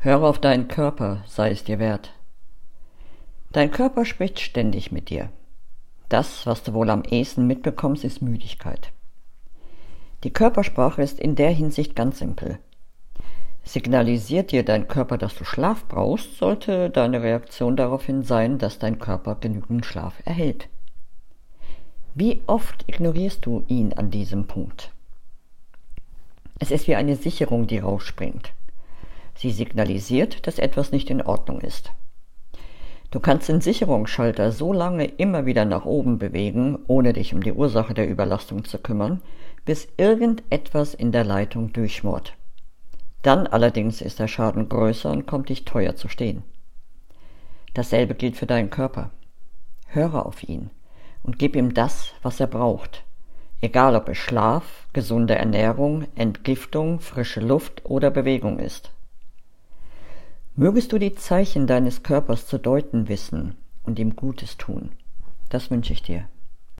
Höre auf deinen Körper, sei es dir wert. Dein Körper spricht ständig mit dir. Das, was du wohl am ehesten mitbekommst, ist Müdigkeit. Die Körpersprache ist in der Hinsicht ganz simpel. Signalisiert dir dein Körper, dass du Schlaf brauchst, sollte deine Reaktion daraufhin sein, dass dein Körper genügend Schlaf erhält. Wie oft ignorierst du ihn an diesem Punkt? Es ist wie eine Sicherung, die rausspringt. Sie signalisiert, dass etwas nicht in Ordnung ist. Du kannst den Sicherungsschalter so lange immer wieder nach oben bewegen, ohne dich um die Ursache der Überlastung zu kümmern, bis irgendetwas in der Leitung durchschmort. Dann allerdings ist der Schaden größer und kommt dich teuer zu stehen. Dasselbe gilt für deinen Körper. Höre auf ihn und gib ihm das, was er braucht, egal ob es Schlaf, gesunde Ernährung, Entgiftung, frische Luft oder Bewegung ist. Mögest du die Zeichen deines Körpers zu deuten wissen und ihm Gutes tun. Das wünsche ich dir.